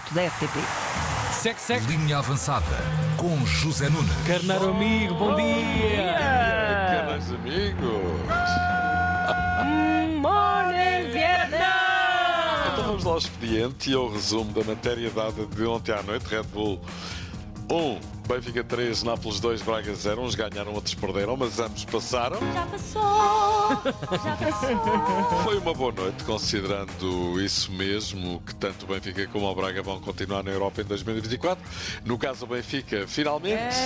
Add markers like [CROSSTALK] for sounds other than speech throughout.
Chiquito, da RTP. Sec, sec. Linha avançada com José Nunes. Carnaro amigo, bom dia. Caros amigos! Morning Vietnam! Então vamos lá ao expediente e ao resumo da matéria dada de ontem à noite. Red Bull 1, Benfica 3, Nápoles 2, Braga 0. Uns ganharam, outros perderam, mas ambos passaram. Já passou, já passou. Foi uma boa noite, considerando isso mesmo, que tanto o Benfica como o Braga vão continuar na Europa em 2024. No caso do Benfica, finalmente.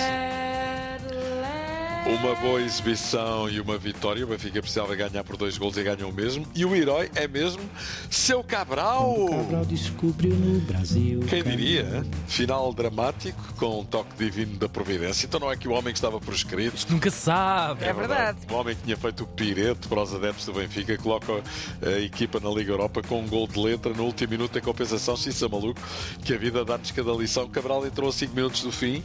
Uma boa exibição e uma vitória. O Benfica precisava ganhar por dois gols e ganhou mesmo. E o herói é mesmo seu Cabral. Cabral descobriu no Brasil. Quem diria? Final dramático com um toque divino da providência. Então não é que o homem que estava proscrito. Isto nunca se sabe. É verdade. O homem que tinha feito o pirete para os adeptos do Benfica coloca a equipa na Liga Europa com um gol de letra no último minuto em compensação. Xissa maluco, que a vida dá-nos cada lição. Cabral entrou a 5 minutos do fim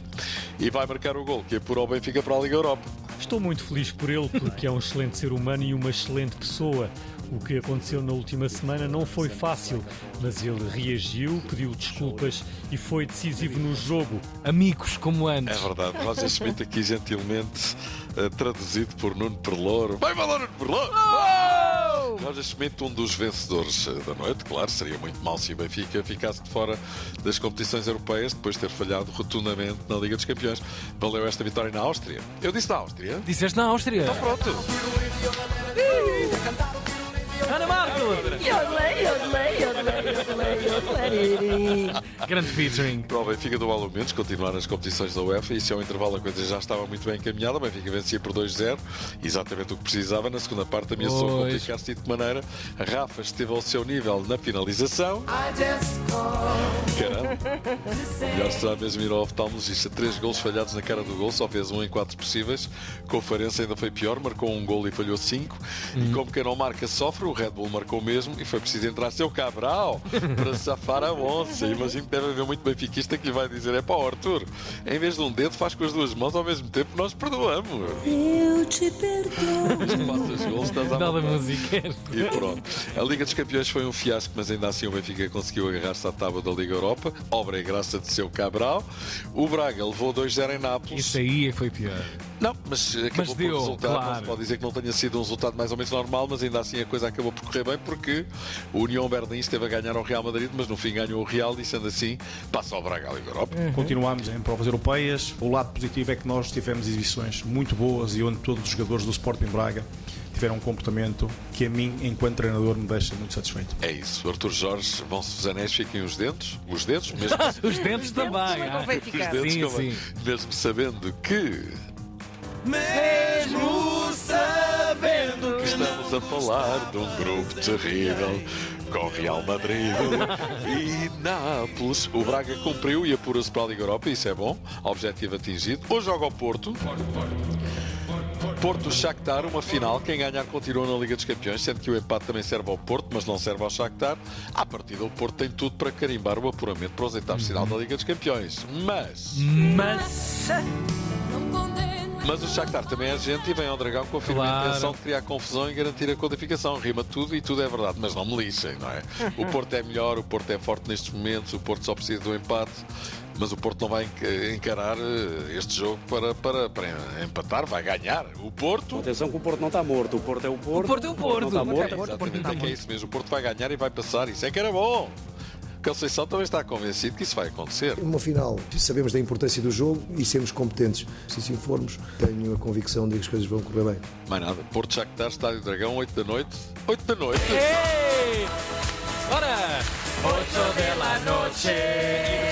e vai marcar o gol que apura o Benfica para a Liga Europa. Estou muito feliz por ele, porque é um excelente ser humano e uma excelente pessoa. O que aconteceu na última semana não foi fácil, mas ele reagiu, pediu desculpas e foi decisivo no jogo. Amigos como É antes. verdade, Roger Schmidt aqui gentilmente eh, traduzido por Nuno Perlouro. Vai falar Nuno Perlouro! Roger Schmidt, um dos vencedores eh, da noite, claro, seria muito mal se o Benfica ficasse de fora das competições europeias depois de ter falhado rotundamente na Liga dos Campeões. Valeu esta vitória na Áustria. Eu disse na Áustria. Disseste na Áustria. Então pronto. Ana Marco. Yodelei, yodelei, yodelei, yodelei, yodelei. Grande featuring. Para o Benfica do Alô Mendes continuar nas competições da UEFA e se ao intervalo a coisa já estava muito bem encaminhada, o Benfica vencia por 2-0, exatamente o que precisava. Na segunda parte ameaçou complicar-se de que maneira. A Rafa esteve ao seu nível na finalização. Caramba! Melhor será mesmo ir ao oftalmologista. Três gols falhados na cara do gol, só fez um em quatro possíveis. Farense ainda foi pior, marcou um gol e falhou cinco. E como quem não marca sofre, o Red Bull marcou mesmo e foi preciso entrar seu Cabral para [LAUGHS] safar a onça. Imagino que deve haver muito benfiquista que lhe vai dizer: é pá, Arthur, em vez de um dedo, faz com as duas mãos ao mesmo tempo, nós perdoamos. Eu te perdoo. Passas gols, estás à vontade. música. E pronto. A Liga dos Campeões foi um fiasco, mas ainda assim o Benfica conseguiu agarrar-se à tábua da Liga Europa, obra e graça de seu Cabral. O Braga levou 2-0 em Nápoles. Isso aí é que foi pior. Não, mas acabou Mas por deu, resultar. claro. Não se pode dizer que não tenha sido um resultado mais ou menos normal, mas ainda assim a coisa acabou por correr bem porque o União Berlim esteve a ganhar ao Real Madrid, mas no fim ganhou o Real e sendo assim passa ao Braga à Liga Europa. Continuamos em provas europeias. O lado positivo é que nós tivemos exibições muito boas e onde todos os jogadores do Sporting Braga tiveram um comportamento que a mim, enquanto treinador, me deixa muito satisfeito. É isso, Arthur Jorge, vão-se os anéis, fiquem os dentes, os dedos, mesmo, [LAUGHS] Os dentes também. ah. os dedos, Sim, como- sim. mesmo sabendo que Mesmo sabendo que a falar de um grupo terrível com Real Madrid e Nápoles. O Braga cumpriu e apura-se para a Liga Europa, isso é bom, objetivo atingido. Hoje joga ao Porto. Porto Shakhtar, uma final. Quem ganhar continua na Liga dos Campeões, sendo que o empate também serve ao Porto, mas não serve ao Shakhtar. À partida, o Porto tem tudo para carimbar o apuramento para os oitavos final da Liga dos Campeões. Mas, Mas. Não mas o Shakhtar também é gente e vem ao Dragão com a firme Claro. intenção de criar confusão e garantir a codificação. Rima tudo e tudo é verdade, mas não me lixem, não é? O Porto é melhor, o Porto é forte nestes momentos, o Porto só precisa do empate. Mas o Porto não vai enc- encarar eh, este jogo para, para, para empatar, vai ganhar. O Porto Atenção que o Porto não está morto. O Porto é o Porto. O Porto é o Porto. Não está morto. É, exatamente, é que é isso mesmo. O Porto vai ganhar e vai passar. Isso é que era bom. Conceição também está convencido que isso vai acontecer. Uma final, sabemos da importância do jogo e sermos competentes. Se assim formos, tenho a convicção de que as coisas vão correr bem. Mais nada. Porto Shakhtar, Estádio Dragão, 8 da noite. 8 da noite. Ei! Ora! Ocho de la noche.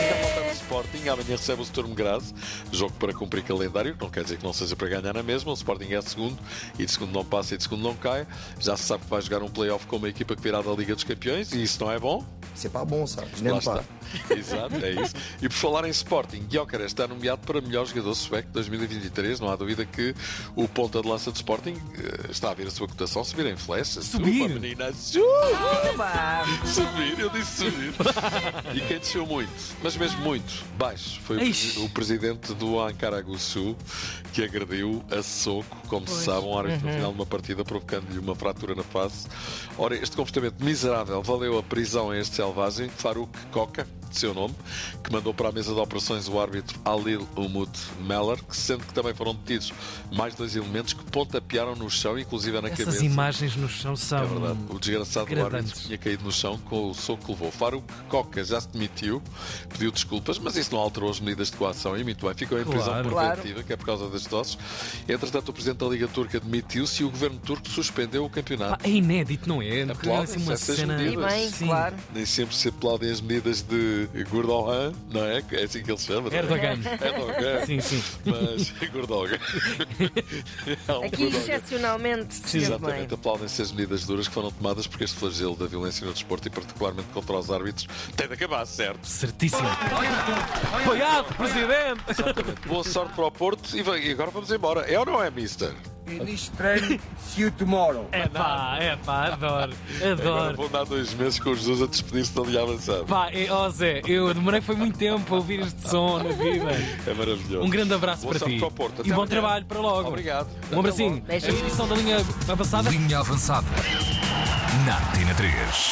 Fica faltando o Sporting, amanhã recebe o Sturm Graz, jogo para cumprir calendário, não quer dizer que não seja para ganhar na mesma, o Sporting é segundo, e de segundo não passa e de segundo não cai, já se sabe que vai jogar um play-off com uma equipa que virá da Liga dos Campeões, e isso não é bom, Isso é para bom, sabes? lá Nem está. pá. Exato, é isso. E por falar em Sporting, Gyökeres está nomeado para melhor jogador sueco de 2023, não há dúvida que o ponta de lança de Sporting eh, está a ver a sua cotação subir em flash. Subir? Suba, menina, suba! Subir, eu disse subir. [LAUGHS] e quem desceu muito, mas mesmo muito, baixo, foi o, Eish. presi- o presidente do Ankara Gusu que agrediu a soco, como se sabe, um árbitro no final de uma partida, provocando-lhe uma fratura na face. Ora, este comportamento miserável valeu a prisão a este selvagem, Farouk Coca, de seu nome, que mandou para a mesa de operações o árbitro Alil Umut Meller, que sendo que também foram detidos mais dois elementos que pontapearam no chão, inclusive na Essas cabeça. imagens no chão são. É verdade. O desgraçado do árbitro tinha caído no chão com o soco que levou. Faruk Coca já se demitiu, pediu desculpas, mas isso não alterou as medidas de coação e muito bem. Ficou em prisão Claro. preventiva, que é por causa das doses. Entretanto, o presidente da Liga Turca demitiu-se e o governo turco suspendeu o campeonato. Pá, é inédito, não é? É Aplaudem-se assim uma essas cena. medidas. E bem, Sim. claro. Nem sempre se aplaudem as medidas de Gordon, não é? É assim que ele se chama. é? Erdogan. Erdogan. Sim, sim. Mas [LAUGHS] Gordogan. É um Aqui, Gordogan. excepcionalmente, bem. Exatamente, aplaudem-se as medidas duras que foram tomadas porque este flagelo da violência no desporto e particularmente contra os árbitros tem de acabar, certo? Certíssimo. Apoiado, presidente! Boa sorte para o Porto e e agora vamos embora. É ou não é, mister? Finish training, [LAUGHS] see you tomorrow. É pá, é pá, adoro. Agora Adoro. vou dar dois meses com o Jesus a despedir-se da linha avançada. Pá, é, ó Zé, eu demorei foi muito tempo a ouvir este som na vida. É maravilhoso. Um grande abraço Boa para ti. para o Porto. E bom amanhã. trabalho para logo. Obrigado. Um abracinho. A edição da linha avançada. Linha avançada. Na Tina 3.